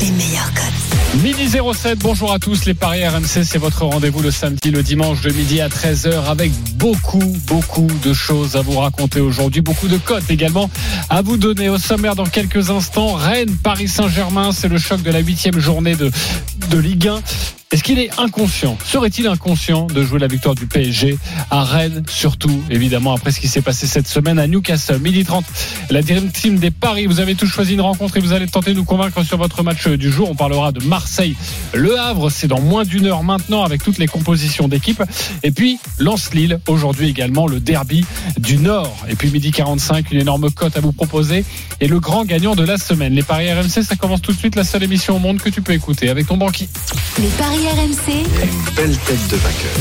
les meilleurs codes. Midi 07, bonjour à tous, les Paris RMC, c'est votre rendez-vous le samedi, le dimanche de midi à 13h avec beaucoup, beaucoup de choses à vous raconter aujourd'hui, beaucoup de cotes également à vous donner au sommaire dans quelques instants. Rennes, Paris Saint-Germain, c'est le choc de la huitième journée de, de Ligue 1. Est-ce qu'il est inconscient Serait-il inconscient de jouer la victoire du PSG à Rennes, surtout évidemment après ce qui s'est passé cette semaine à Newcastle? Midi 30, la Dream Team des Paris. Vous avez tous choisi une rencontre et vous allez tenter de nous convaincre sur votre match du jour. On parlera de Marseille, Le Havre. C'est dans moins d'une heure maintenant avec toutes les compositions d'équipe. Et puis Lens-Lille aujourd'hui également le derby du Nord. Et puis midi 45, une énorme cote à vous proposer et le grand gagnant de la semaine. Les Paris RMC, ça commence tout de suite. La seule émission au monde que tu peux écouter avec ton banquier. Les paris RMC, Une belle tête de vainqueur.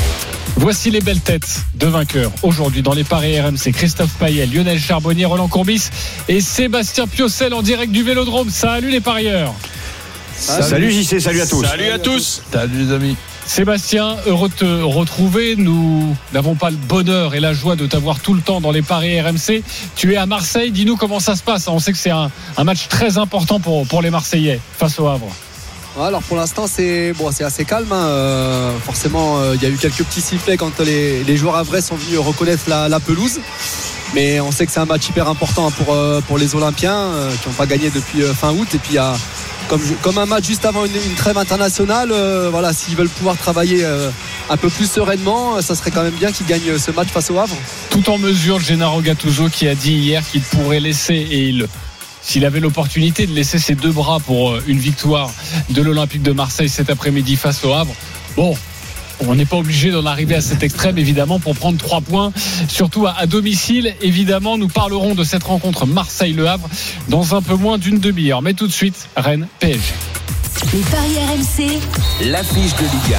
Voici les belles têtes de vainqueurs aujourd'hui dans les paris RMC. Christophe Payet, Lionel Charbonnier, Roland Courbis et Sébastien Piocel en direct du Vélodrome. Salut les parieurs. Salut, JC, salut à tous. Salut à tous. Salut les amis. Sébastien, heureux de te retrouver. Nous n'avons pas le bonheur et la joie de t'avoir tout le temps dans les paris RMC. Tu es à Marseille. Dis-nous comment ça se passe. On sait que c'est un, un match très important pour, pour les Marseillais face au Havre. Alors pour l'instant c'est bon, assez calme. hein. Euh, forcément, euh, il y a eu quelques petits sifflets quand les, joueurs à vrai sont venus reconnaître la, pelouse. Mais on sait que c'est un match hyper important pour, euh, pour les Olympiens qui n'ont pas gagné depuis fin août. Et puis comme, un match juste avant une, trêve internationale, voilà, s'ils veulent pouvoir travailler un peu plus sereinement, ça serait quand même bien qu'ils gagnent ce match face au Havre. Tout en mesure, Gennaro Gattuso qui a dit hier qu'il pourrait laisser et il s'il avait l'opportunité de laisser ses deux bras pour euh, une victoire de l'Olympique de Marseille cet après-midi face au Havre, bon, on n'est pas obligé d'en arriver à cet extrême, évidemment, pour prendre trois points, surtout à, à domicile. Évidemment, nous parlerons de cette rencontre Marseille-Le Havre dans un peu moins d'une demi-heure. Mais tout de suite, Rennes PSG. les paris RMC, L'affiche de Ligue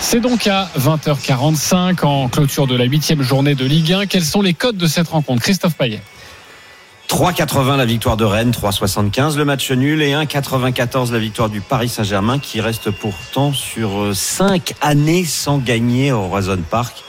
C'est donc à 20h45 en clôture de la huitième journée de Ligue 1. Quels sont les codes de cette rencontre Christophe Payet? 3,80 la victoire de Rennes, 3,75 le match nul et 1,94 la victoire du Paris Saint-Germain qui reste pourtant sur 5 années sans gagner au Roison Park.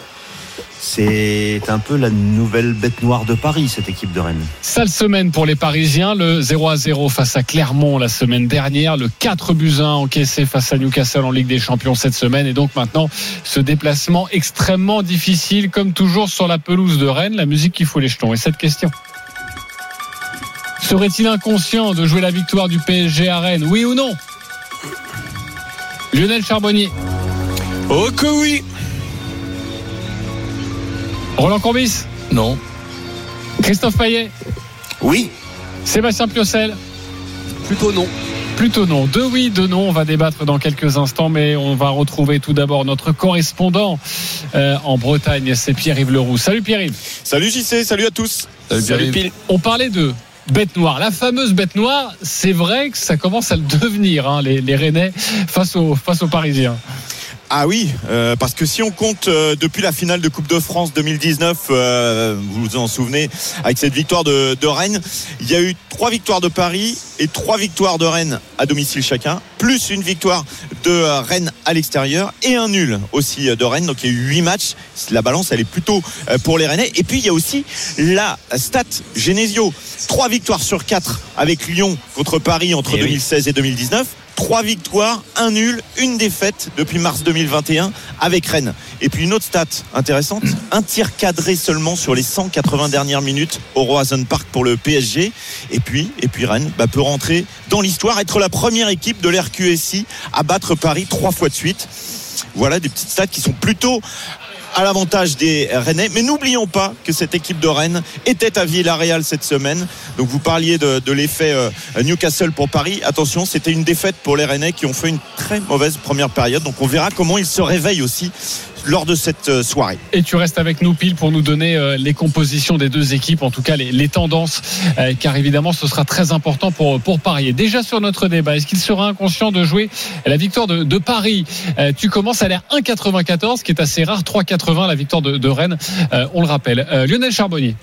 C'est un peu la nouvelle bête noire de Paris, cette équipe de Rennes. Sale semaine pour les Parisiens, le 0 à 0 face à Clermont la semaine dernière, le 4 buts 1 encaissé face à Newcastle en Ligue des Champions cette semaine et donc maintenant ce déplacement extrêmement difficile comme toujours sur la pelouse de Rennes, la musique qui fout les jetons. Et cette question Serait-il inconscient de jouer la victoire du PSG à Rennes Oui ou non? Lionel Charbonnier, Oh que oui. Roland Courbis, Non. Christophe Payet, Oui, Sébastien Piocel, Plutôt non. Plutôt non. Deux oui, deux non. On va débattre dans quelques instants, mais on va retrouver tout d'abord notre correspondant euh, en Bretagne, c'est Pierre-Yves Leroux. Salut Pierre-Yves. Salut JC, salut à tous. Salut, Pile. On parlait de bête noire. La fameuse bête noire, c'est vrai que ça commence à le devenir, hein, les, les Rennais, face aux, face aux Parisiens. Ah oui, euh, parce que si on compte euh, depuis la finale de Coupe de France 2019, euh, vous vous en souvenez, avec cette victoire de, de Rennes, il y a eu trois victoires de Paris et trois victoires de Rennes à domicile chacun, plus une victoire de euh, Rennes à l'extérieur et un nul aussi de Rennes. Donc il y a eu huit matchs. La balance, elle est plutôt pour les Rennais. Et puis il y a aussi la stat Genesio, trois victoires sur quatre avec Lyon contre Paris entre Eh oui. 2016 et 2019. Trois victoires, un nul, une défaite depuis mars 2021 avec Rennes. Et puis une autre stat intéressante, un tir cadré seulement sur les 180 dernières minutes au Roazhon Park pour le PSG. Et puis, et puis Rennes bah, peut rentrer dans l'histoire, être la première équipe de l'RQSI à battre Paris trois fois de suite. Voilà des petites stats qui sont plutôt à l'avantage des Rennais. Mais n'oublions pas que cette équipe de Rennes était à Villarreal cette semaine. Donc vous parliez de, l'effet euh, Newcastle pour Paris. Attention, c'était une défaite pour les Rennais qui ont fait une très mauvaise première période. Donc on verra comment ils se réveillent aussi lors de cette euh, soirée. Et tu restes avec nous pile pour nous donner euh, les compositions des deux équipes, en tout cas les, les tendances, euh, car évidemment ce sera très important pour, pour parier. Déjà sur notre débat, est-ce qu'il sera inconscient de jouer la victoire de, de Paris? Tu commences à l'air 1,94, qui est assez rare, 3,80 la victoire de, de Rennes, on le rappelle. Lionel Charbonnier.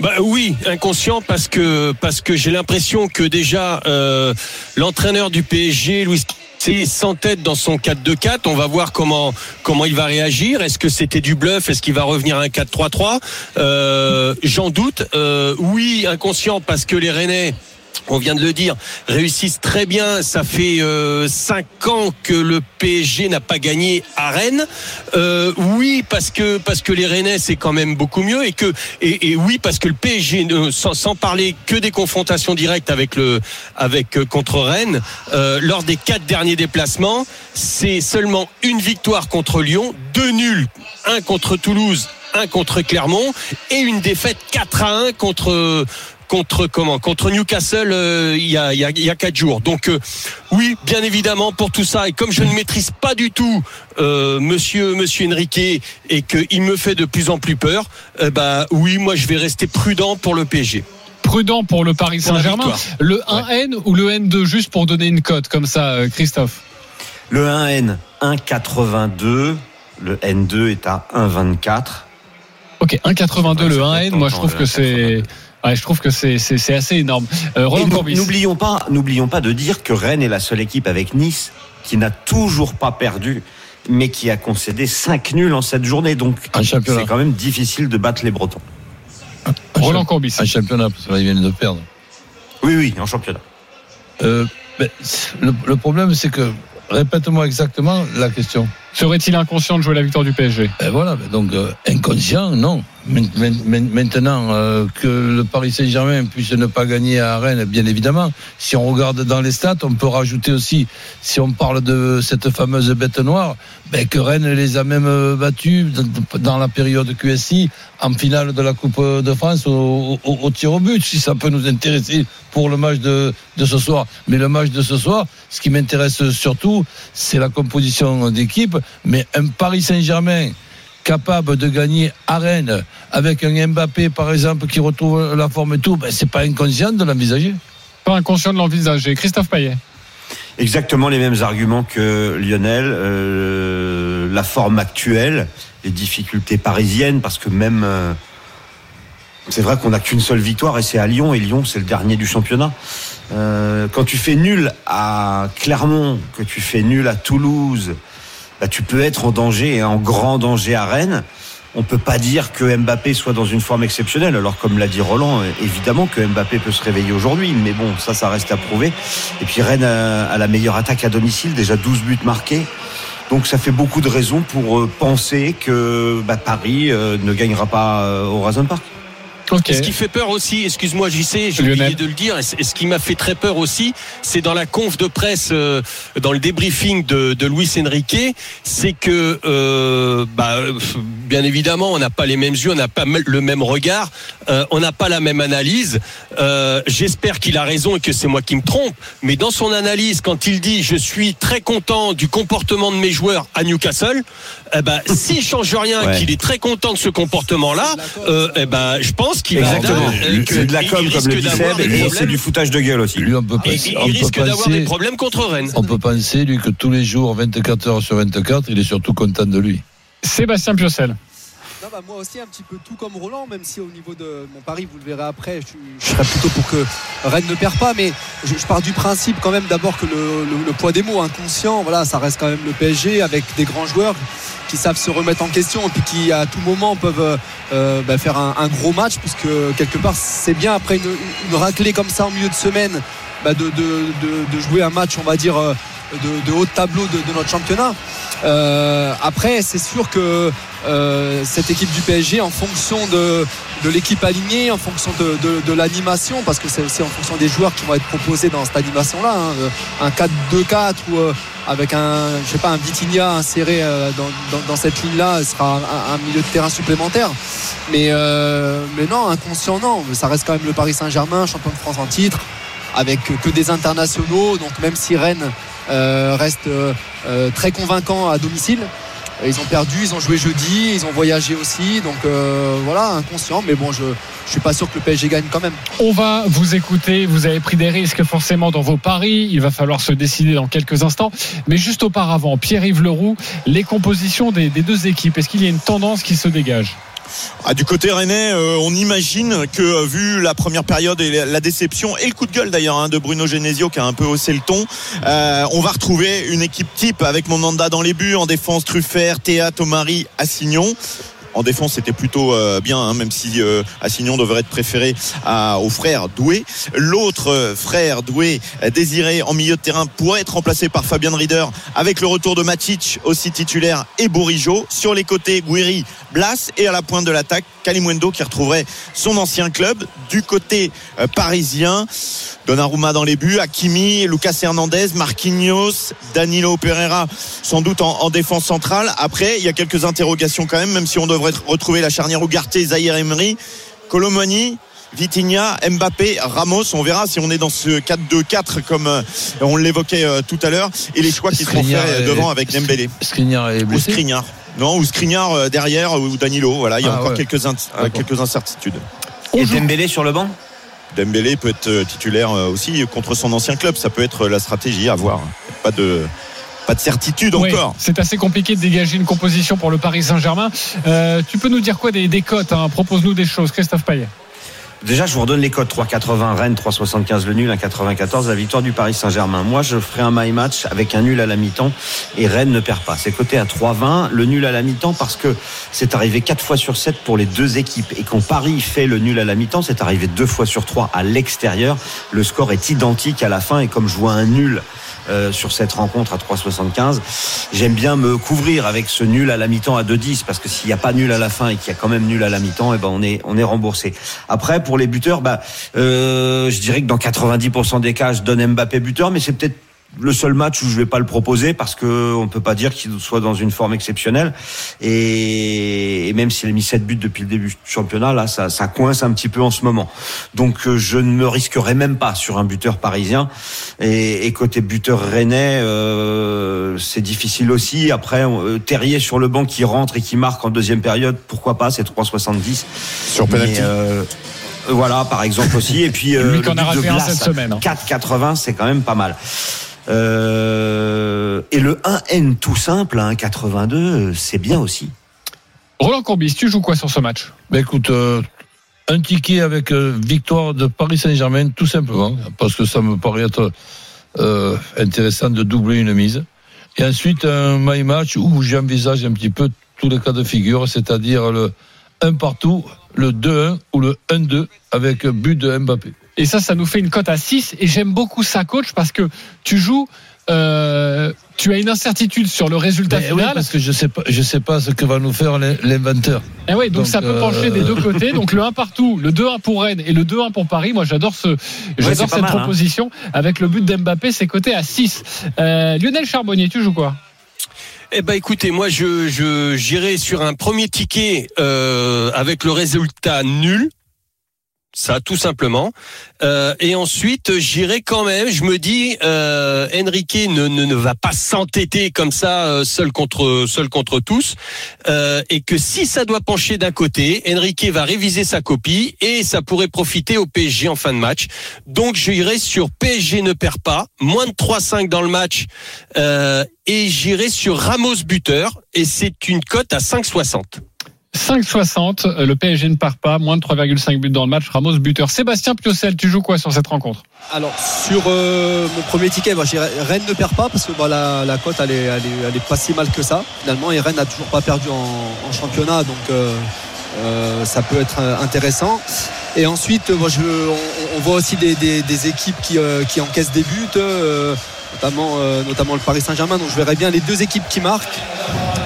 Bah oui, inconscient parce que parce que j'ai l'impression que déjà euh, l'entraîneur du PSG, Louis c'est sans tête dans son 4-2-4. On va voir comment comment il va réagir. Est-ce que c'était du bluff? Est-ce qu'il va revenir à un 4-3-3 euh, J'en doute. Euh, oui, inconscient parce que les Rennais on vient de le dire, réussissent très bien. Ça fait euh, cinq ans que le PSG n'a pas gagné à Rennes. Euh, oui, parce que parce que les Rennais c'est quand même beaucoup mieux et que et, oui parce que le PSG, euh, sans, sans, parler que des confrontations directes avec le avec euh, contre Rennes, lors des quatre derniers déplacements, c'est seulement une victoire contre Lyon, deux nuls, un contre Toulouse, un contre Clermont et une défaite 4 à 1 contre contre comment contre Newcastle euh, il, y a, il, y a, il y a quatre jours. Donc euh, oui, bien évidemment pour tout ça et comme je ne maîtrise pas du tout euh, Monsieur Monsieur Enrique et qu'il me fait de plus en plus peur, bah oui, moi je vais rester prudent pour le PSG prudent pour le Paris Saint-Germain. Le 1N ouais. ou le N2 juste pour donner une cote comme ça, Christophe Le 1N 1,82. Le N2 est à 1,24. Ok, 1,82 le 1N. Moi, je trouve que c'est. Ouais, je trouve que c'est c'est assez énorme. Euh, n'oublions pas, n'oublions pas de dire que Rennes est la seule équipe avec Nice qui n'a toujours pas perdu, mais qui a concédé 5 nuls en cette journée. Donc c'est quand même difficile de battre les Bretons. Un Roland Courbis. Un championnat, parce qu'ils viennent de perdre. Oui, oui, en championnat. Euh, le, le problème, c'est que Répète-moi exactement la question. Serait-il inconscient de jouer la victoire du PSG Et Voilà, donc euh, inconscient, non. Maintenant euh, que le Paris Saint-Germain puisse ne pas gagner à Rennes, bien évidemment. Si on regarde dans les stats, on peut rajouter aussi, si on parle de cette fameuse bête noire, ben, que Rennes les a même battus dans la période QSI en finale de la Coupe de France au, tir au but, si ça peut nous intéresser pour le match de ce soir. Mais le match de ce soir, ce qui m'intéresse surtout, c'est la composition d'équipe. Mais un Paris Saint-Germain capable de gagner à Rennes avec un Mbappé par exemple qui retrouve la forme et tout, ben c'est pas inconscient de l'envisager. Pas inconscient de l'envisager. Christophe Payet. Exactement les mêmes arguments que Lionel. Euh, la forme actuelle, les difficultés parisiennes, parce que même euh, c'est vrai qu'on n'a qu'une seule victoire et c'est à Lyon et Lyon c'est le dernier du championnat. Euh, quand tu fais nul à Clermont, que tu fais nul à Toulouse, bah, tu peux être en danger et en grand danger à Rennes. On peut pas dire que Mbappé soit dans une forme exceptionnelle. Alors comme l'a dit Roland, évidemment que Mbappé peut se réveiller aujourd'hui, mais bon, ça, ça reste à prouver. Et puis Rennes a, la meilleure attaque à domicile, déjà 12 buts marqués. Donc ça fait beaucoup de raisons pour penser que bah, Paris euh, ne gagnera pas euh, au Horizon Park. Okay. Ce qui fait peur aussi, excuse-moi, j'y sais, j'ai oublié de le dire, et ce qui m'a fait très peur aussi, c'est dans la conf de presse, euh, dans le débriefing de, de Luis Enrique, c'est que, euh, bah, bien évidemment, on n'a pas les mêmes yeux, on n'a pas le même regard, euh, on n'a pas la même analyse. Euh, J'espère qu'il a raison et que c'est moi qui me trompe, mais dans son analyse, quand il dit je suis très content du comportement de mes joueurs à Newcastle, eh ben, s'il change rien, ouais. qu'il est très content de ce comportement-là, eh ben, je pense qu'il Exactement. C'est de la com, comme le dit Seb, et c'est du foutage de gueule aussi. Lui, on peut penser, il, il risque d'avoir des problèmes contre Rennes. On peut penser, lui, que tous les jours, 24 heures sur 24, il est surtout content de lui. Sébastien Piocel. Moi aussi, un petit peu tout comme Roland, même si au niveau de mon pari, vous le verrez après, je, je serais plutôt pour que Rennes ne perd pas. Mais je, pars du principe quand même d'abord que le, poids des mots inconscient, voilà, ça reste quand même le PSG avec des grands joueurs qui savent se remettre en question et puis qui à tout moment peuvent euh, bah, faire un, gros match puisque quelque part c'est bien après une, raclée comme ça en milieu de semaine bah, de, jouer un match on va dire de, haut tableau de, notre championnat euh, après c'est sûr que euh, cette équipe du PSG en fonction de, l'équipe alignée, en fonction de, l'animation, parce que c'est aussi en fonction des joueurs qui vont être proposés dans cette animation-là. Hein, un 4-2-4 ou euh, avec un, je sais pas, un Vitinha inséré euh, dans, cette ligne-là, sera un, milieu de terrain supplémentaire. Mais, euh, mais non, inconscient, non. Ça reste quand même le Paris Saint-Germain, champion de France en titre, avec que des internationaux. Donc même si Rennes reste très convaincant à domicile, ils ont perdu, ils ont joué jeudi, ils ont voyagé aussi. Donc euh, voilà, inconscient. Mais bon, je ne suis pas sûr que le PSG gagne quand même. On va vous écouter. Vous avez pris des risques forcément dans vos paris. Il va falloir se décider dans quelques instants. Mais juste auparavant, Pierre-Yves Leroux, les compositions des, des deux équipes, est-ce qu'il y a une tendance qui se dégage? Ah, du côté rennais, euh, on imagine que euh, vu la première période et la, déception et le coup de gueule d'ailleurs hein, de Bruno Genesio qui a un peu haussé le ton, euh, on va retrouver une équipe type avec Monanda dans les buts, en défense Truffert, Théa, Tomari, Assignon. En défense, c'était plutôt euh, bien, hein, même si euh, Assignon devrait être préféré au frère Doué. L'autre euh, frère Doué, désiré en milieu de terrain, pourrait être remplacé par Fabien Rieder avec le retour de Matic, aussi titulaire, et Bourigeau. Sur les côtés, Guiri, Blas et à la pointe de l'attaque, Kalimwendo qui retrouverait son ancien club. Du côté euh, parisien, Donnarumma dans les buts, Hakimi, Lucas Hernandez, Marquinhos, Danilo Pereira sans doute en, en défense centrale. Après, il y a quelques interrogations quand même, même si on devrait retrouver la charnière Ougarté, Zahir Emery, Colomani. Vitinha, Mbappé, Ramos, on verra si on est dans ce 4-2-4 comme euh, on l'évoquait euh, tout à l'heure et les choix qui seront faits devant avec Dembélé Skriniar est ou blessé. Skriniar. Non, ou Skriniar euh, derrière ou Danilo, voilà, il y a Ah, encore ouais. quelques, in- euh, quelques incertitudes. Et Dembélé sur le banc? Dembélé peut être euh, titulaire aussi contre son ancien club. Ça peut être la stratégie à voir. Pas de, pas de certitude Oui, encore. c'est assez compliqué de dégager une composition pour le Paris Saint-Germain. Euh, tu peux nous dire quoi des, des cotes hein? Propose-nous des choses, Christophe Payet. Déjà, je vous redonne les codes 3,80 Rennes, 3,75 le nul, 1,94 la victoire du Paris Saint-Germain. Moi, je ferai un my match avec un nul à la mi-temps et Rennes ne perd pas. C'est coté à 3,20 le nul à la mi-temps parce que c'est arrivé 4 fois sur 7 pour les deux équipes et quand Paris fait le nul à la mi-temps, c'est arrivé deux fois sur 3 à l'extérieur. Le score est identique à la fin et comme je vois un nul euh, sur cette rencontre à 3,75. J'aime bien me couvrir avec ce nul à la mi-temps à 2,10 parce que s'il n'y a pas nul à la fin et qu'il y a quand même nul à la mi-temps, eh ben on est on est remboursé. Après pour les buteurs, bah euh, je dirais que dans 90% des cas, je donne Mbappé buteur, mais c'est peut-être le seul match où je vais pas le proposer parce que on peut pas dire qu'il soit dans une forme exceptionnelle et, et même s'il a mis 7 buts depuis le début du championnat là ça, ça coince un petit peu en ce moment donc euh, je ne me risquerai même pas sur un buteur parisien et, et côté buteur rennais euh, c'est difficile aussi après euh, Terrier sur le banc qui rentre et qui marque en deuxième période pourquoi pas c'est 3,70 Sur penalty. Mais, euh, voilà, par exemple aussi. Et puis, euh, Lui le qui en a but de raté un Blas, cette semaine, hein. 4,80, c'est quand même pas mal. Euh, et le 1N tout simple, à 1,82, c'est bien aussi. Roland Courbis, tu joues quoi sur ce match? Ben écoute, euh, un ticket avec euh, victoire de Paris Saint-Germain, tout simplement, parce que ça me paraît être euh, intéressant de doubler une mise. Et ensuite, un my match où j'envisage un petit peu tous les cas de figure, c'est-à-dire le 1 partout, le 2-1 ou le 1-2 avec but de Mbappé. Et ça, ça nous fait une cote à 6. Et j'aime beaucoup ça, coach, parce que tu joues, euh, tu as une incertitude sur le résultat Ben oui, final. parce que je sais pas, je sais pas ce que va nous faire l'in- l'inventeur. Et oui, donc, Donc, ça peut euh, pencher des deux côtés. Donc le 1 partout, le 2-1 pour Rennes et le 2-1 pour Paris. Moi, j'adore ce, j'adore cette mal, hein. proposition avec le but d'Mbappé, c'est coté à 6. Euh, Lionel Charbonnier, tu joues quoi? Eh ben écoutez, moi je je j'irai sur un premier ticket euh, avec le résultat nul. Ça, tout simplement. Euh, et ensuite, j'irai quand même. Je me dis, euh, Enrique ne, ne, ne va pas s'entêter comme ça, euh, seul contre seul contre tous, euh, et que si ça doit pencher d'un côté, Enrique va réviser sa copie et ça pourrait profiter au PSG en fin de match. Donc, j'irai sur PSG ne perd pas, moins de 3-5 dans le match, et j'irai sur Ramos buteur, et c'est une cote à 5,60. 5,60. euh, Le PSG ne part pas. Moins de 3,5 buts dans le match. Ramos buteur. Sébastien Piocel, tu joues quoi sur cette rencontre? Alors sur euh, mon premier ticket, Rennes ne perd pas parce que la, cote elle est, pas si mal que ça finalement et Rennes n'a toujours pas perdu en, championnat donc euh, euh, ça peut être intéressant. Et ensuite, on, voit aussi des, équipes qui, encaissent des buts, notamment, notamment le Paris Saint-Germain. Donc je verrais bien les deux équipes qui marquent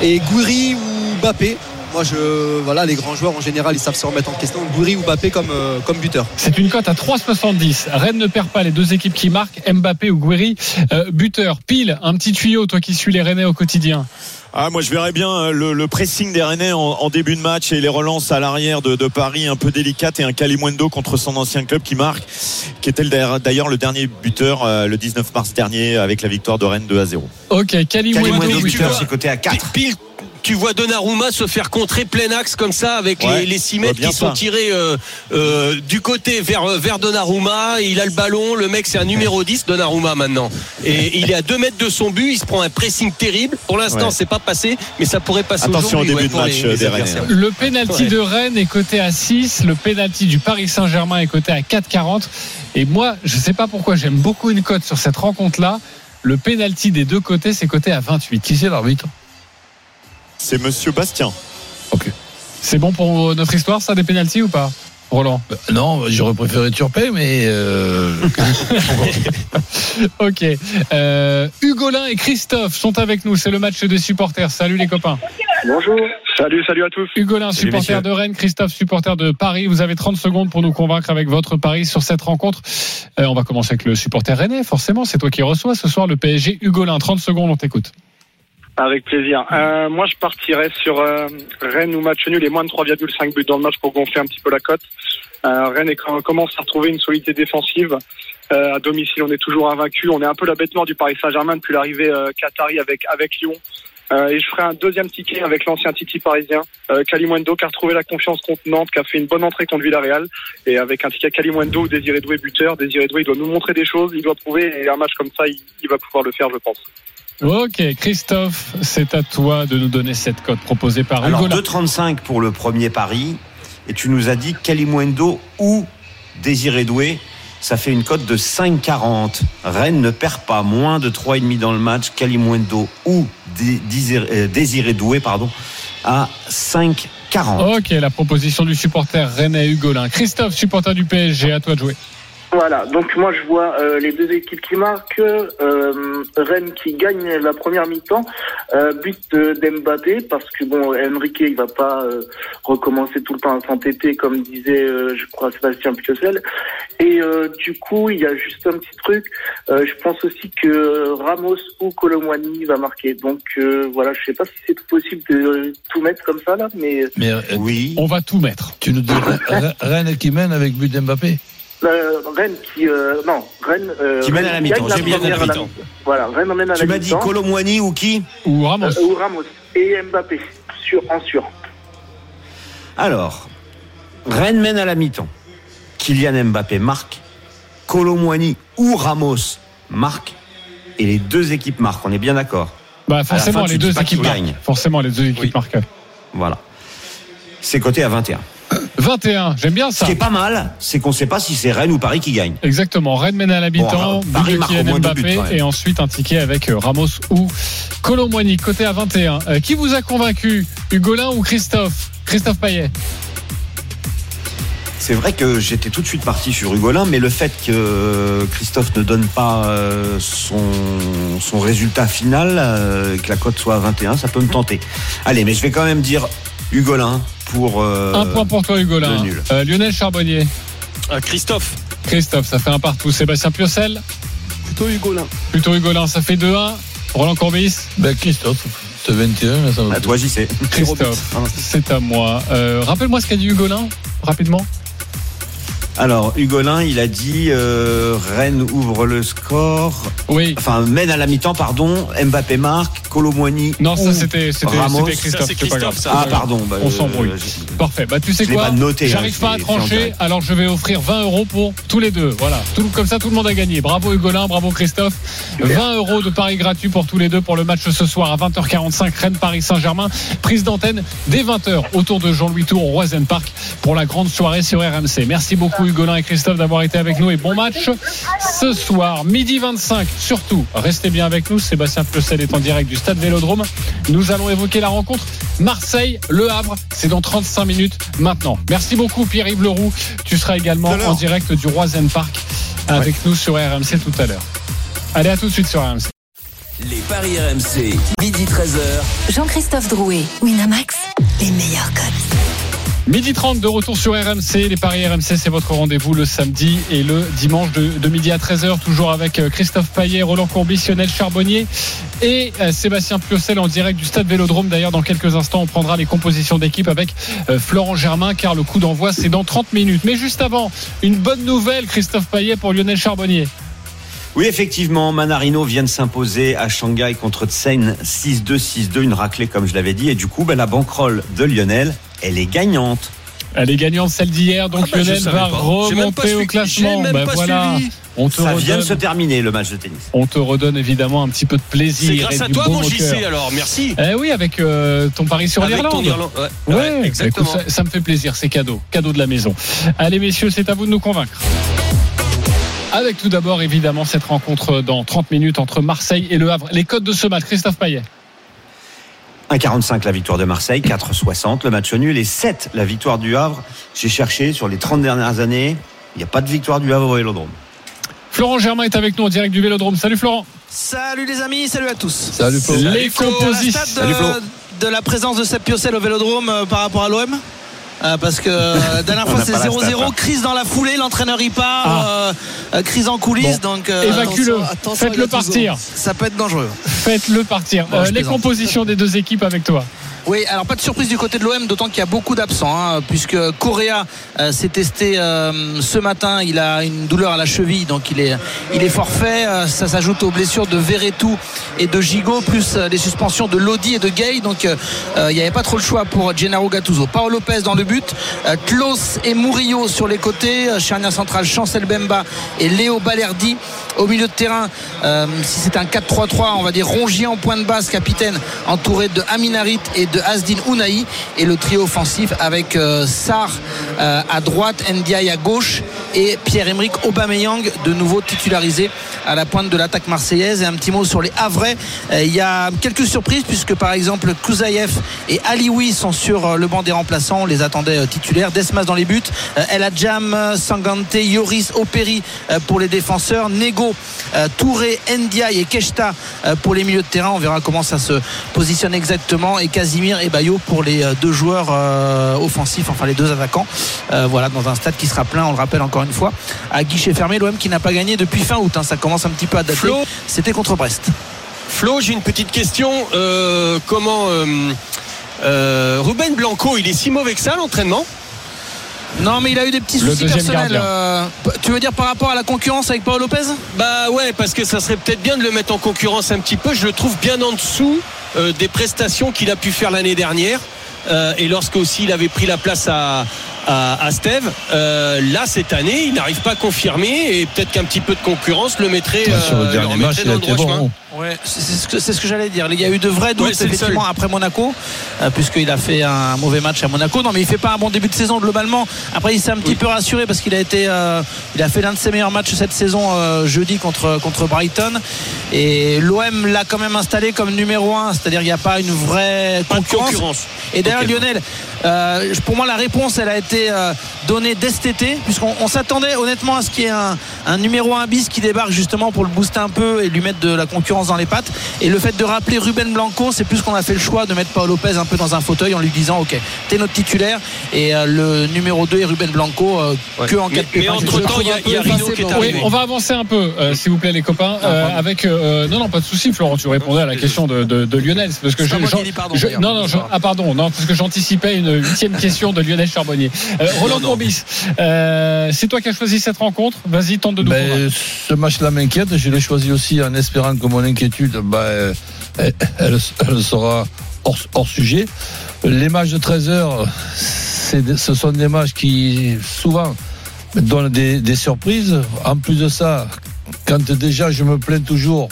et Gouiri ou Mbappé. Moi, je, voilà, les grands joueurs en général, ils savent se remettre en question. Gouiri ou Mbappé comme, euh, comme buteur. C'est une cote à 3,70. Rennes ne perd pas les deux équipes qui marquent. Mbappé ou Guiri. Euh, buteur. Pile, un petit tuyau, toi qui suis les Rennais au quotidien. Ah, moi, je verrais bien euh, le, le pressing des Rennais en, en début de match et les relances à l'arrière de, de Paris un peu délicates et un Kalimundo contre son ancien club qui marque, qui était le- d'ailleurs le dernier buteur euh, le 19 mars dernier avec la victoire de Rennes 2 à 0. Ok, Kalimundo Kalimundo buteur. c'est coté à 4. Pile, tu vois Donnarumma se faire contrer plein axe comme ça avec Ouais, les, les 6 je mètres qui sont tirés euh, euh, du côté vers, vers Donnarumma. Il a le ballon. Le mec, c'est un numéro 10, Donnarumma maintenant. Et il est à 2 mètres de son but. Il se prend un pressing terrible. Pour l'instant, Ouais. c'est pas passé, mais ça pourrait passer Attention au début ouais, de match, les- euh, les des Rennes. adversaires. Le penalty Ouais. de Rennes est coté à 6, le penalty du Paris Saint-Germain est coté à 4,40. Et moi, je sais pas pourquoi j'aime beaucoup une cote sur cette rencontre-là. Le penalty des deux côtés, c'est coté à 28. Qui c'est l'arbitre? C'est Monsieur Bastien. C'est bon pour notre histoire, ça, des penalties ou pas Roland? Ben, Non, j'aurais préféré Turpin, mais euh, Ok. Euh, Hugolin et Christophe sont avec nous. C'est le match des supporters. Salut les copains. Bonjour. Salut, salut à tous. Hugolin, supporter de Rennes, Christophe, supporter de Paris. Vous avez 30 secondes pour nous convaincre avec votre pari sur cette rencontre. Euh, on va commencer avec le supporter rennais, forcément. C'est toi qui reçois ce soir le PSG. Hugolin, 30 secondes, on t'écoute. Avec plaisir. Euh, moi, je partirais sur euh, Rennes ou match nul et moins de 3,5 buts dans le match pour gonfler un petit peu la cote. Euh, Rennes est- commence à retrouver une solidité défensive. Euh, à domicile, on est toujours invaincu. On est un peu la bête noire du Paris Saint-Germain depuis l'arrivée euh, qatari avec avec Lyon. Euh, et je ferai un deuxième ticket avec l'ancien Titi parisien, euh, Kalimundo, qui a retrouvé la confiance contre Nantes, qui a fait une bonne entrée contre Villarreal. Et avec un ticket Kalimundo ou Désiré Doué buteur, Désiré Doué il doit nous montrer des choses, il doit prouver. Et un match comme ça, il, il va pouvoir le faire, je pense. Ok, Christophe, c'est à toi de nous donner cette cote proposée par Alors Hugolin. 2,35 pour le premier pari. Et tu nous as dit Kalimundo ou Désiré Doué. Ça fait une cote de 5,40. Rennes ne perd pas moins de 3,5 dans le match. Kalimundo ou Désiré euh, Désiré Doué pardon, à 5,40. Ok, la proposition du supporter rennais Hugolin. Christophe, supporter du PSG, à toi de jouer. Voilà, donc moi je vois euh, les deux équipes qui marquent, euh, Rennes qui gagne la première mi-temps, euh, but d'Mbappé parce que bon Enrique il va pas euh, recommencer tout le temps à s'entêter comme disait euh, je crois Sébastien Piocel et euh, du coup il y a juste un petit truc, euh, je pense aussi que Ramos ou Colomwani va marquer donc euh, voilà je sais pas si c'est possible de tout mettre comme ça là mais mais euh, Oui. On va tout mettre. tu nous dis Rennes- Rennes qui mène avec but d'Mbappé. Euh, Rennes qui euh, non Rennes euh, Qui mène Rennes à la mi-temps, j'ai bien première à la mi-temps. mi-temps. voilà Rennes emmène à Tu la m'as dit mi-temps. Colomwani ou qui Ou Ramos. Euh, ou Ramos et Mbappé sur en sûr. Alors, Rennes mène à la mi-temps. Kylian Mbappé marque. Colomwani ou Ramos marque. Et les deux équipes marquent. On est bien d'accord. Bah, forcément, fin, tu les deux équipes marquent. Forcément, les deux équipes Oui. marquent. Voilà. C'est coté à 21. 21, j'aime bien Ce ça. qui est pas mal, c'est qu'on ne sait pas si c'est Rennes ou Paris qui gagne. Exactement. Rennes mène à l'habitant, Bon, Paris marque au moins Mbappé buts, et ensuite un ticket avec euh, Ramos ou Colomboigny, côté à 21. Euh, qui vous a convaincu Hugolin ou Christophe? Christophe Payet C'est vrai que j'étais tout de suite parti sur Hugolin, mais le fait que Christophe ne donne pas euh, son, son résultat final, euh, que la cote soit à 21, ça peut me tenter. Allez, mais je vais quand même dire Hugolin pour. euh, Un point pour toi Hugolin. Euh, Lionel Charbonnier. Ah, Christophe. Christophe, ça fait un partout. Sébastien Piocel. Plutôt Hugolin. Plutôt Hugolin, ça fait 2-1. Roland Courbis. Ben Christophe, c'est 21. Là, ça va. À toi, j'y sais. Christophe, c'est à moi. Euh, Rappelle-moi ce qu'a dit Hugolin, rapidement. Alors, Hugolin, il a dit euh, Rennes ouvre le score. Oui. Enfin, mène à la mi-temps, pardon. Mbappé marque, Colomboigny. Non, ça c'était Christophe. Ça. Christophe. Ah, pardon. bah, On euh, s'embrouille. Parfait. Bah, tu sais quoi hein, J'arrive pas à trancher, alors je vais offrir 20 euros pour tous les deux. Voilà. Tout, comme ça, tout le monde a gagné. Bravo Hugolin, bravo Christophe. 20 euros de paris gratuit pour tous les deux pour le match ce soir à 20h45 Rennes-Paris Saint-Germain. Prise d'antenne dès 20h autour de Jean-Louis Tour au Roisen Park pour la grande soirée sur RMC. Merci beaucoup Hugolin et Christophe d'avoir été avec nous et bon match ce soir, midi 25. Surtout, restez bien avec nous. Sébastien Plessel est en direct du stade Vélodrome. Nous allons évoquer la rencontre Marseille-Le Havre. C'est dans 35 minutes maintenant. Merci beaucoup Pierre-Yves Leroux. Tu seras également en direct du Roisen Park avec nous sur RMC tout à l'heure. Allez, à tout de suite sur RMC. Les paris RMC, midi 13h. Jean-Christophe Drouet, Winamax, les meilleurs codes. Midi 30 de retour sur RMC. Les paris RMC, c'est votre rendez-vous le samedi et le dimanche de, midi à 13h. Toujours avec euh, Christophe Payet, Roland Courbis, Lionel Charbonnier et euh, Sébastien Piocel en direct du stade Vélodrome. D'ailleurs, dans quelques instants, on prendra les compositions d'équipe avec euh, Florent Germain car le coup d'envoi, c'est dans 30 minutes. Mais juste avant, une bonne nouvelle, Christophe Payet pour Lionel Charbonnier. Oui, effectivement, Manarino vient de s'imposer à Shanghai contre Tsen 6-2, 6-2, une raclée comme je l'avais dit. Et du coup, ben, la banquerolle de Lionel, elle est gagnante. Elle est gagnante celle d'hier, donc Ah bah, Lionel va pas. J'ai même pas remonter au classement. Ben pas voilà, on te Ça vient de se terminer le match de tennis. on te redonne évidemment un petit peu de plaisir. C'est et grâce à du toi, baume mon JC, cœur. alors. Merci. Eh oui, avec euh, ton pari sur l'Irlande. Ouais, Ouais, ouais, bah, exactement. écoute, ça, ça me fait plaisir, c'est cadeau, cadeau de la maison. Allez messieurs, c'est à vous de nous convaincre. Avec tout d'abord évidemment cette rencontre dans 30 minutes entre Marseille et Le Havre. Les codes de ce match, Christophe Payet. 1,45 la victoire de Marseille, 4,60 le match nul et 7 la victoire du Havre. J'ai cherché sur les 30 dernières années, il n'y a pas de victoire du Havre au Vélodrome. Florent Germain est avec nous en direct du Vélodrome. Salut Florent. Salut les amis, salut à tous. Salut Flo. Les compositions. de, de la présence de Sepp Piocel au Vélodrome euh, par rapport à l'OM Euh, parce que euh, la dernière fois c'est pas la 0-0, stat, hein. crise dans la foulée, l'entraîneur y part, Ah. euh, euh, crise en coulisses, Bon. donc euh, Évacue-le, faites-le partir. ça peut être dangereux. Faites-le partir. Bon, les compositions des deux équipes avec toi. Oui, alors pas de surprise du côté de l'OM, d'autant qu'il y a beaucoup d'absents, hein, puisque Correa euh, s'est testé euh, ce matin, il a une douleur à la cheville, donc il est, il est forfait. Euh, ça s'ajoute aux blessures de Verretou et de Gigot, plus les suspensions de Lodi et de Gay, donc il n'y avait pas trop le choix pour Gennaro Gattuso. Paolo Lopez dans le but, Klaus et Murillo sur les côtés, charnière centrale Chancel Bemba et Léo Balerdi au milieu de terrain. si c'est un 4-3-3, on va dire Rongier en point de base, capitaine, entouré de Aminarit et de Asdin Ounaï et le trio offensif avec euh, Sarr euh, à droite, Ndiaye à gauche et Pierre-Emerick Aubameyang de nouveau titularisé à la pointe de l'attaque marseillaise. Et un petit mot sur les Havrais. Euh, il y a quelques surprises puisque par exemple Kouzaïev et Alioui sont sur euh, le banc des remplaçants. On les attendait euh, titulaires. Desmas dans les buts. El Adjam, Sangante, Yoris, euh, pour les défenseurs. Nego, Touré, Ndiaye et Keshta pour les milieux de terrain. On verra comment ça se positionne exactement. Et Casimir et Bayo pour les deux joueurs offensifs, enfin les deux attaquants. Voilà, dans un stade qui sera plein, on le rappelle encore une fois, à guichet fermé. L'OM qui n'a pas gagné depuis fin août, hein, ça commence un petit peu à dater. Flo C'était contre Brest. Flo, j'ai une petite question. Euh, comment euh, euh, Ruben Blanco, il est si mauvais que ça à l'entraînement? Non, mais il a eu des petits Le soucis personnels. euh, tu veux dire par rapport à la concurrence avec Paul Lopez? Bah ouais, parce que ça serait peut-être bien de le mettre en concurrence un petit peu. Je le trouve bien en dessous euh, des prestations qu'il a pu faire l'année dernière. Euh, et lorsque aussi il avait pris la place à, à, à Steve, euh, là cette année il n'arrive pas à confirmer et peut-être qu'un petit peu de concurrence le mettrait, Ouais, sur le euh, dernier le match, il a dans le droit bon. Ouais, c'est ce que, c'est ce que j'allais dire. Il y a eu de vrais doutes Ouais, effectivement après Monaco, euh, puisqu'il a fait un mauvais match à Monaco. Non, mais il fait pas un bon début de saison globalement. Après, il s'est un petit peu rassuré parce qu'il a été, euh, il a fait l'un de ses meilleurs matchs cette saison euh, jeudi contre contre Brighton. Et l'OM l'a quand même installé comme numéro un, c'est-à-dire il n'y a pas une vraie Pas concurrence. Et d'ailleurs. Lionel, pour moi, la réponse, elle a été donnée dès cet été, puisqu'on on s'attendait honnêtement à ce qu'il y ait un, un numéro 1 bis qui débarque justement pour le booster un peu et lui mettre de la concurrence dans les pattes. Et le fait de rappeler Ruben Blanco, c'est plus qu'on a fait le choix de mettre Paul Lopez un peu dans un fauteuil en lui disant Ok, t'es notre titulaire. Et euh, le numéro 2 est Ruben Blanco, euh, Ouais. que en Mais- cas de mais pépin. entre-temps, il y a- il y a Rino qui est Oui, on va avancer un peu, euh, s'il vous plaît, les copains. Ah, euh, avec euh, non, non, pas de souci, Florent. Tu répondais à la question de, de, de Lionel, c'est parce que je, moi pardon, je- non, non, je- ah pardon, non, parce que j'anticipais une huitième question de Lionel Charbonnier. Euh, Roland Non, non. Courbis, euh, c'est toi qui as choisi cette rencontre. Vas-y, tente de nous. Ben, ce match-là m'inquiète. Je l'ai choisi aussi en espérant que mon inquiétude, ben, euh, elle, elle- elle sera hors, hors sujet. Les matchs de 13 heures, ce sont des matchs qui souvent donnent des, des surprises. En plus de ça, quand déjà je me plains toujours,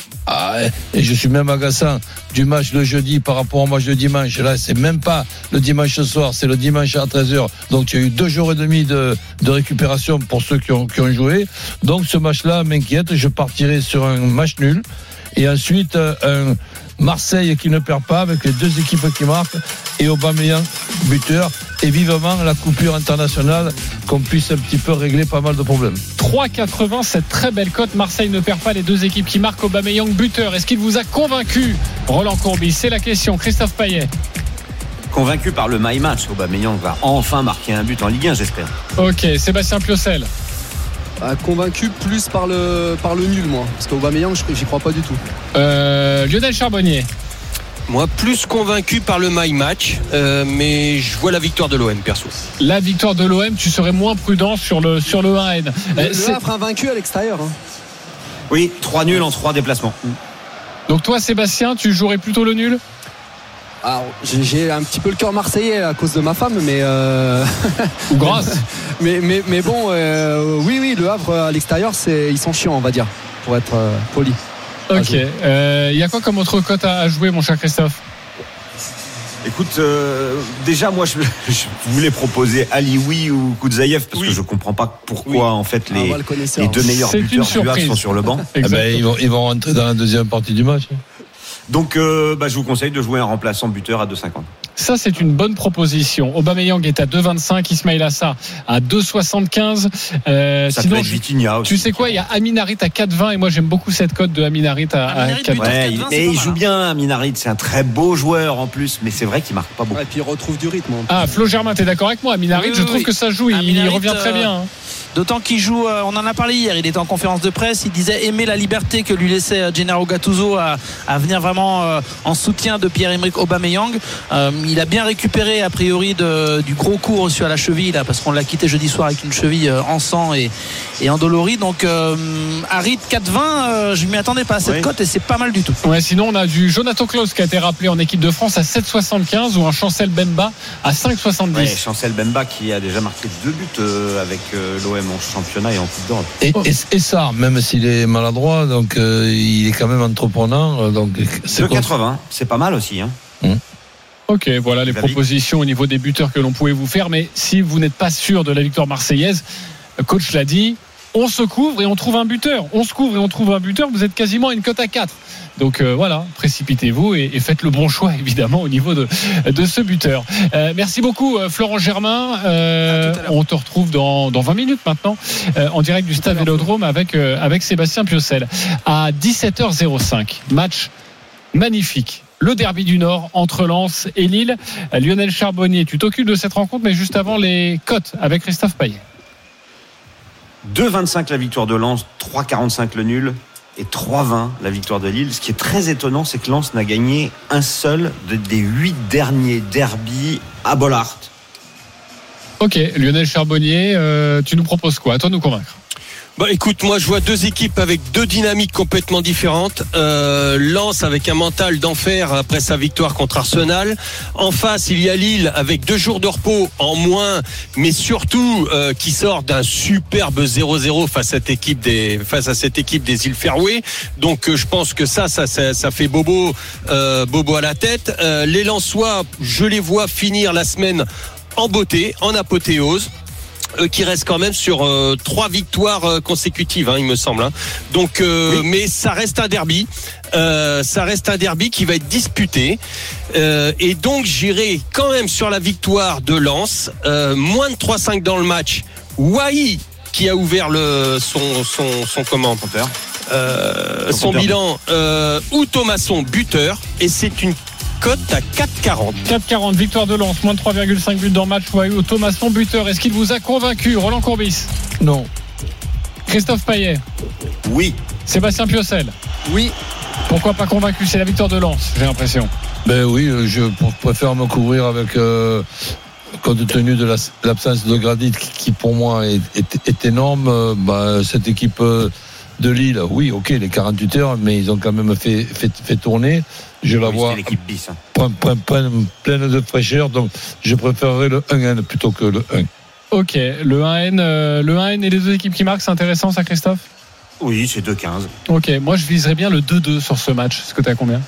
ah, et je suis même agaçant du match de jeudi par rapport au match de dimanche, là c'est même pas le dimanche soir, c'est le dimanche à 13h. Donc il y a eu deux jours et demi de, récupération pour ceux qui ont, qui ont joué. Donc ce match-là m'inquiète, je partirai sur un match nul. Et ensuite euh, un Marseille qui ne perd pas avec les deux équipes qui marquent et Aubameyang buteur et vivement la coupure internationale qu'on puisse un petit peu régler pas mal de problèmes. 3,80, cette très belle cote. Marseille ne perd pas les deux équipes qui marquent Aubameyang buteur. Est-ce qu'il vous a convaincu, Roland Courbis? C'est la question. Christophe Payet. Convaincu par le my match, Aubameyang va enfin marquer un but en Ligue 1, j'espère. Ok, Sébastien Piocel. Ah, convaincu plus par le, par le nul, moi. Parce qu'Aubameyang, j'y crois pas du tout. Euh, Lionel Charbonnier. Moi, plus convaincu par le my match, euh, mais je vois la victoire de l'OM perso. La victoire de l'OM, tu serais moins prudent sur le, sur le 1N. Le, Euh, le c'est- Havre invaincu à l'extérieur. hein. Oui, 3 nuls en 3 déplacements. Donc toi, Sébastien, tu jouerais plutôt le nul? Alors, j'ai- un petit peu le cœur marseillais à cause de ma femme, mais. euh, Ou grâce mais, mais, mais bon, euh, oui, oui, le Havre à l'extérieur, c'est, ils sont chiants, on va dire, pour être euh, poli. Ok. Il y a quoi comme autre cote à, à jouer, mon cher Christophe? Écoute, euh, déjà moi je, je voulais proposer Alioui ou Koudzaïev parce que je comprends pas pourquoi en fait Ah, les, le les deux meilleurs buteurs du Havre sont sur le banc. Eh ben, ils, vont, ils vont rentrer dans la deuxième partie du match. Donc euh, bah, je vous conseille de jouer un remplaçant buteur à 2,50. Ça, c'est une bonne proposition. Aubameyang est à 2,25, Ismail Assar à 2,75. Euh, Ça sinon, peut être je- Vitinha aussi. tu sais quoi, il y a Aminarit à 4,20 et moi j'aime beaucoup cette cote de Aminarit à, à Aminarit 4,20. buteur. Ouais, 4,20, il, c'est mais pas il mal, joue hein. bien, Minarit. C'est un très beau joueur en plus, mais c'est vrai qu'il marque pas beaucoup. Ouais, et puis il retrouve du rythme. hein. Ah, Flo Germain, t'es d'accord avec moi Aminarit, Oui, je oui, trouve oui. que ça joue, il, il Aminarit, revient très euh, bien. hein. D'autant qu'il joue, euh, on en a parlé hier, il était en conférence de presse, il disait aimer la liberté que lui laissait euh, Gennaro Gattuso à, à venir vraiment euh, en soutien de Pierre-Emerick Aubameyang. Il a bien récupéré a priori de- du gros coup reçu à la cheville là, parce qu'on l'a quitté jeudi soir avec une cheville en sang et, et endolorie. Donc Harit 4-20, euh, je m'y attendais pas à cette Oui. cote et c'est pas mal du tout. Ouais, sinon on a du Jonathan Klaus qui a été rappelé en équipe de France à 7,75 ou un Chancel Bemba à 5,70. Ouais, Chancel Bemba qui a déjà marqué deux buts avec euh, l'OM en championnat et en Coupe d'Europe. Et, et, et ça, même s'il est maladroit, donc euh, il est quand même entreprenant. euh, Donc c'est 2,80, c'est pas mal aussi. Hein. Ok, voilà les propositions au niveau des buteurs que l'on pouvait vous faire. Mais si vous n'êtes pas sûr de la victoire marseillaise, le coach l'a dit, on se couvre et on trouve un buteur. On se couvre et on trouve un buteur. Vous êtes quasiment à une cote à 4. Donc euh, voilà, précipitez-vous et, et faites le bon choix évidemment au niveau de, de ce buteur. Euh, merci beaucoup euh, Florent Germain. Euh, on te retrouve dans, dans 20 minutes maintenant euh, en direct du Stade Vélodrome avec, euh, avec Sébastien Piocel. À 17h05, match magnifique. Le derby du Nord entre Lens et Lille. Lionel Charbonnier, tu t'occupes de cette rencontre, mais juste avant les cotes avec Christophe Payet. 2,25 la victoire de Lens, 3,45 le nul et 3,20 la victoire de Lille. Ce qui est très étonnant, c'est que Lens n'a gagné un seul de- des huit derniers derbies à Bollard. Ok, Lionel Charbonnier, euh, tu nous proposes quoi? À toi de nous convaincre. Bah écoute, moi je vois deux équipes avec deux dynamiques complètement différentes. Euh, Lens avec un mental d'enfer après sa victoire contre Arsenal. En face, il y a Lille avec deux jours de repos en moins, mais surtout euh, qui sort d'un superbe 0-0 face à cette équipe des face à cette équipe des îles Fairway. Donc euh, je pense que ça, ça, ça, fait bobo, euh, bobo à la tête. Les Lensois, je les vois finir la semaine en beauté, en apothéose qui reste quand même sur euh, trois victoires euh, consécutives, hein, il me semble. hein. Donc, euh, mais ça reste un derby. Euh, ça reste un derby qui va être disputé. Euh, et donc, j'irai quand même sur la victoire de Lens. Euh, moins de 3-5 dans le match. Wai qui a ouvert le son son son comment? Euh, Son bilan euh, ou Thomasson buteur et c'est une cote à 4,40. 4,40, victoire de Lens, moins de 3,5 buts dans le match. Wayou, Thomasson, buteur. Est-ce qu'il vous a convaincu Roland Courbis? Non. Christophe Payet? Oui. Sébastien Piocel Oui, Pourquoi pas convaincu C'est la victoire de Lens, j'ai l'impression. Ben oui, euh, je pr- préfère me couvrir avec, euh, compte tenu de la- l'absence de Gradit qui, qui, pour moi est, est- est énorme. euh, bah, cette équipe euh, de Lille, oui, ok, les 48 heures, mais ils ont quand même fait, fait, fait tourner. Je la Oui, vois bis. hein. plein- plein- plein- pleine de fraîcheur, donc je préférerais le 1N plutôt que le 1. Ok, le 1N, euh, le 1N et les deux équipes qui marquent, c'est intéressant ça, Christophe? Oui, c'est 2,15. Ok, moi je viserais bien le 2-2 sur ce match. Est-ce que tu as combien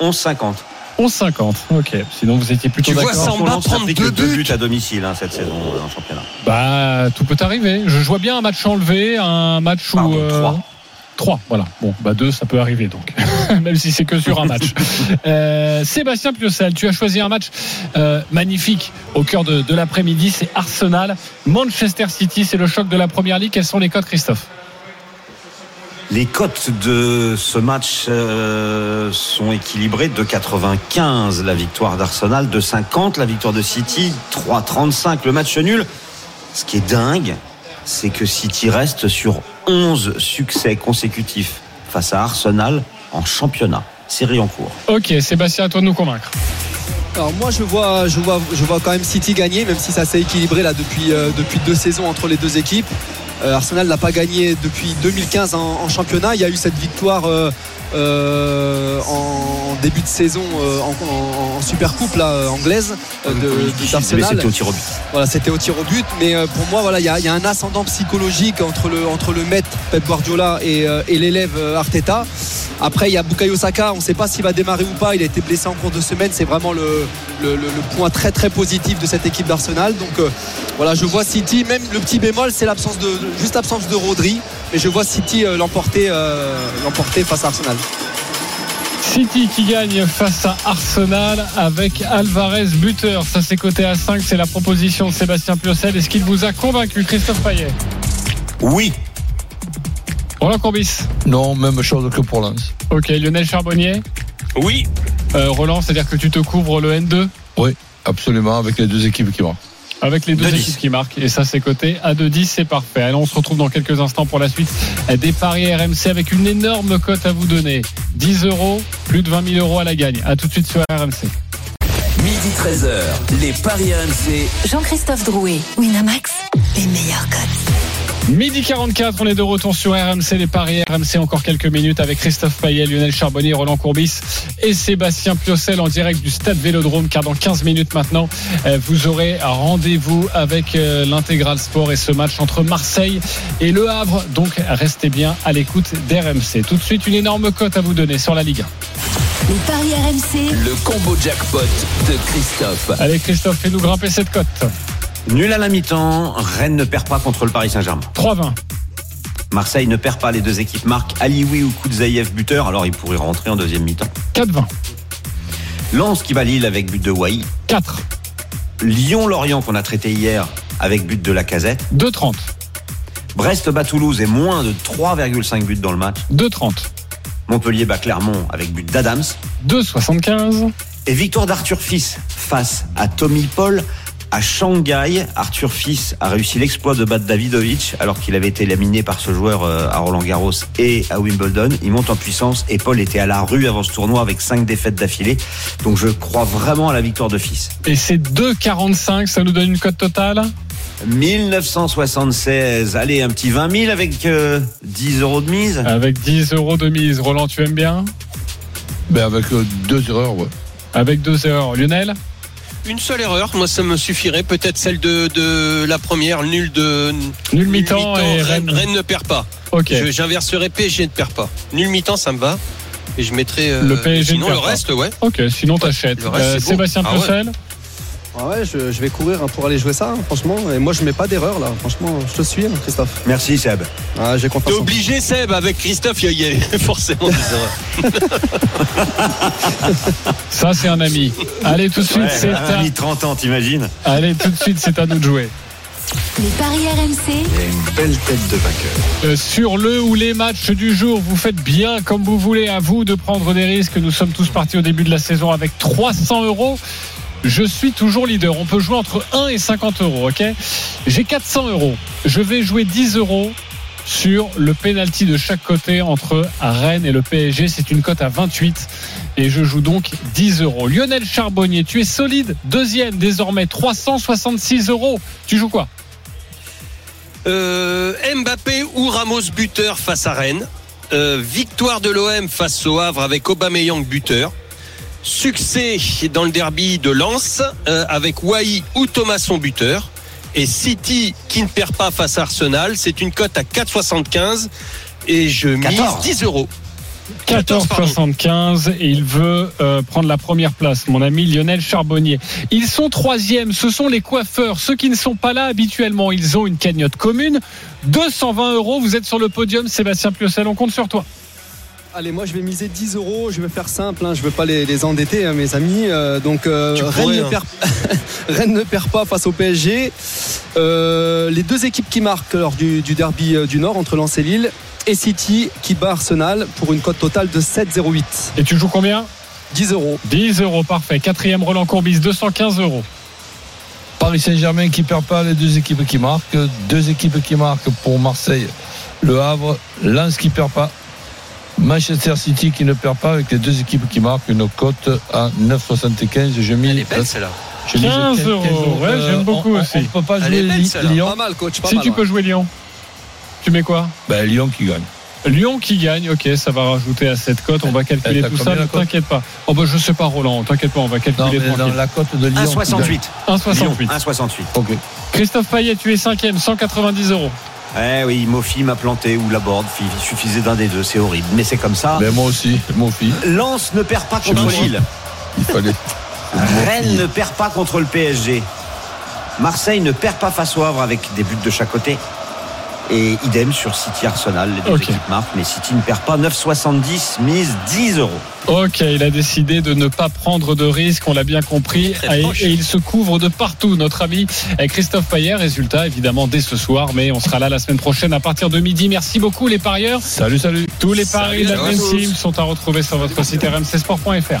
11,50. 11,50. Ok, sinon vous étiez plutôt Tu vois, d'accord. Samba n'a prendre deux deux buts. buts à domicile hein, cette saison euh, en championnat. Bah, tout peut arriver. Je vois bien un match enlevé, un match où. Pardon, euh, trois. trois, voilà. Bon, bah deux, ça peut arriver donc. Même si c'est que sur un match. Euh, Sébastien Piocel, tu as choisi un match euh, magnifique au cœur de, de l'après-midi. C'est Arsenal, Manchester City. C'est le choc de la première ligue. Quels sont les codes, Christophe? Les cotes de ce match euh, sont équilibrées. 2,95 la victoire d'Arsenal, 2,50 la victoire de City, 3,35 le match nul. Ce qui est dingue, c'est que City reste sur 11 succès consécutifs face à Arsenal en championnat. Série en cours. Ok, Sébastien, à toi de nous convaincre. Alors moi je vois, je vois, je vois quand même City gagner, même si ça s'est équilibré là depuis, euh, depuis deux saisons entre les deux équipes. Euh, Arsenal n'a pas gagné depuis 2015 en, en championnat. Il y a eu cette victoire euh, en début de saison euh, en, en- Super Coupe là, euh, anglaise euh, de, de- d'Arsenal. c'était au tir au but. Voilà, c'était au tir au but, mais pour moi, voilà, il y, a- il y a un ascendant psychologique entre le, entre le maître Pep Guardiola et, et l'élève Arteta. Après, il y a Bukayo Saka, on ne sait pas s'il va démarrer ou pas. Il a été blessé en cours de semaine, c'est vraiment le, le- point très très positif de cette équipe d'Arsenal. Donc voilà, je vois City, même le petit bémol, c'est l'absence de juste l'absence de Rodri, mais je vois City euh, l'emporter, euh, l'emporter face à Arsenal. City qui gagne face à Arsenal avec Alvarez buteur. Ça c'est côté à 5, c'est la proposition de Sébastien Piocel. Est-ce qu'il vous a convaincu, Christophe Payet? Oui. Roland Courbis Non, même chose que pour Lens. Ok, Lionel Charbonnier? Oui. Euh, Roland, c'est-à-dire que tu te couvres le N2 Oui, absolument, avec les deux équipes qui marquent. Avec les deux 2-10. équipes qui marquent. Et ça, c'est côté à 2-10, c'est parfait. Allez, on se retrouve dans quelques instants pour la suite des paris RMC avec une énorme cote à vous donner. 10 euros, plus de 20 000 euros à la gagne. À tout de suite sur RMC. Midi 13h, les Paris RMC. Jean-Christophe Drouet, Winamax, les meilleurs cotes. Midi 44, on est de retour sur RMC, les paris RMC, encore quelques minutes avec Christophe Payet, Lionel Charbonnier, Roland Courbis et Sébastien Piocel en direct du stade Vélodrome, car dans 15 minutes maintenant, euh, vous aurez un rendez-vous avec euh, l'intégral sport et ce match entre Marseille et Le Havre. Donc, restez bien à l'écoute d'RMC. Tout de suite, une énorme cote à vous donner sur la Ligue 1. Les paris RMC, Le combo jackpot de Christophe. Allez, Christophe, fais-nous grimper cette cote. Nul à la mi-temps, Rennes ne perd pas contre le Paris Saint-Germain. 3-20. Marseille ne perd pas, les deux équipes marquent. Alioui ou Koudzaïev buteur, alors il pourrait rentrer en deuxième mi-temps. 4-20. Lens qui bat Lille avec but de Wai. 4. Lyon-Lorient qu'on a traité hier avec but de la casette. 2-30. Brest bat Toulouse et moins de 3,5 buts dans le match. 2-30. Montpellier bat Clermont avec but d'Adams. 2-75. Et victoire d'Arthur Fils face à Tommy Paul à Shanghai. Arthur Fils a réussi l'exploit de battre Davidovic alors qu'il avait été laminé par ce joueur euh, à Roland Garros et à Wimbledon. Il monte en puissance et Paul était à la rue avant ce tournoi avec cinq défaites d'affilée. Donc je crois vraiment à la victoire de Fils. Et c'est 2,45. Ça nous donne une cote totale? 1976. Allez, un petit 20 000 avec euh, 10 euros de mise. Avec 10 euros de mise. Roland, tu aimes bien? Ben avec euh, deux erreurs, ouais. Avec deux erreurs. Lionel? Une seule erreur, moi ça me suffirait. Peut-être celle de, de la première, nul de. Nul mi-temps et Rennes, ne perd pas. Ok. J'inverserai PSG ne perd pas. Nul mi-temps, ça me va. Et je mettrai. euh, Le PSG Sinon, ne le pas. reste, ouais. Ok, sinon t'achètes. Euh. Sébastien Ah ouais. Ah ouais, je, je vais courir hein, pour aller jouer ça, hein, franchement. Et moi, je mets pas d'erreur là. Franchement, je te suis, hein, Christophe. Merci Seb. Ah, j'ai T'es confiance. en- obligé, Seb, avec Christophe, il y a- forcément des erreurs. Ça, c'est un ami. Allez, tout de suite, c'est un à... ami de 30 ans, t'imagines Allez, tout de suite, c'est à nous de jouer. les paris RMC, Il y a une belle tête de vainqueur. Euh, sur le ou les matchs du jour, vous faites bien comme vous voulez. À vous de prendre des risques. Nous sommes tous partis au début de la saison avec 300 euros. Je suis toujours leader. On peut jouer entre 1 et 50 euros, ok? J'ai 400 euros. Je vais jouer 10 euros sur le penalty de chaque côté entre Rennes et le PSG. C'est une cote à 28 et je joue donc 10 euros. Lionel Charbonnier, tu es solide. Deuxième désormais, 366 euros. Tu joues quoi? Euh, Mbappé ou Ramos buteur face à Rennes. Euh, victoire de l'OM face au Havre avec Aubameyang buteur. Succès dans le derby de Lens euh, avec Wai ou Thomasson buteur. Et City qui ne perd pas face à Arsenal, c'est une cote à 4,75 et je mise 14. 10 euros. 14, pardon. 14,75 et il veut euh, prendre la première place, mon ami Lionel Charbonnier. Ils sont troisième, ce sont les coiffeurs, ceux qui ne sont pas là habituellement. Ils ont une cagnotte commune, 220 euros. Vous êtes sur le podium, Sébastien Piocel, on compte sur toi. Allez, moi je vais miser 10 euros. Je vais faire simple. Hein. Je veux pas les, les endetter, hein, mes amis. Euh, donc euh, Tu Rennes, pourrais, ne hein. perd, Rennes ne perd pas face au PSG. Euh, les deux équipes qui marquent lors du, du derby euh, du Nord entre Lens et Lille et City qui bat Arsenal pour une cote totale de 7,08. Et tu joues combien? 10 euros. 10 euros, parfait. Quatrième Roland Courbis, 215 euros. Paris Saint-Germain qui perd pas, les deux équipes qui marquent. Deux équipes qui marquent pour Marseille, Le Havre, Lens qui perd pas. Manchester City qui ne perd pas avec les deux équipes qui marquent une cote à 9,75. Je mise, Elle est belle celle-là. je mise 15 15 euros. Ouais, j'aime beaucoup on, aussi. On, peut pas Elle jouer belle. Lyon. Pas mal, coach. Pas Si mal, tu ouais. peux jouer Lyon. Tu mets quoi? Ben, Lyon qui gagne. Lyon qui gagne, ok, ça va rajouter à cette cote. On va calculer tout ça, ne t'inquiète pas. Oh bah je sais pas Roland, t'inquiète pas, on va Non, calculer mais dans la cote de Lyon. qui gagne. 1,68. 1,68. 1,68. Ok. Christophe Payet, tu es cinquième, 190 euros. Eh oui, Mofi m'a planté ou la board. Il suffisait d'un des deux, c'est horrible. Mais c'est comme ça. Ben, moi aussi, mon fils. Lens ne perd pas contre. Lille. Il fallait. Rennes ne perd pas contre le PSG. Marseille ne perd pas face au Havre avec des buts de chaque côté. Et idem sur City Arsenal. Les deux Ok. équipes marquent, mais City ne perd pas. 9,70, mise 10 euros. Ok, il a décidé de ne pas prendre de risques, on l'a bien compris, et, et il se couvre de partout, notre ami Christophe Payet. Résultat, évidemment, dès ce soir, mais on sera là la semaine prochaine à partir de midi. Merci beaucoup, les parieurs. Salut, salut. Tous les paris de la Dream. Team sont à retrouver sur votre site rmcsport.fr.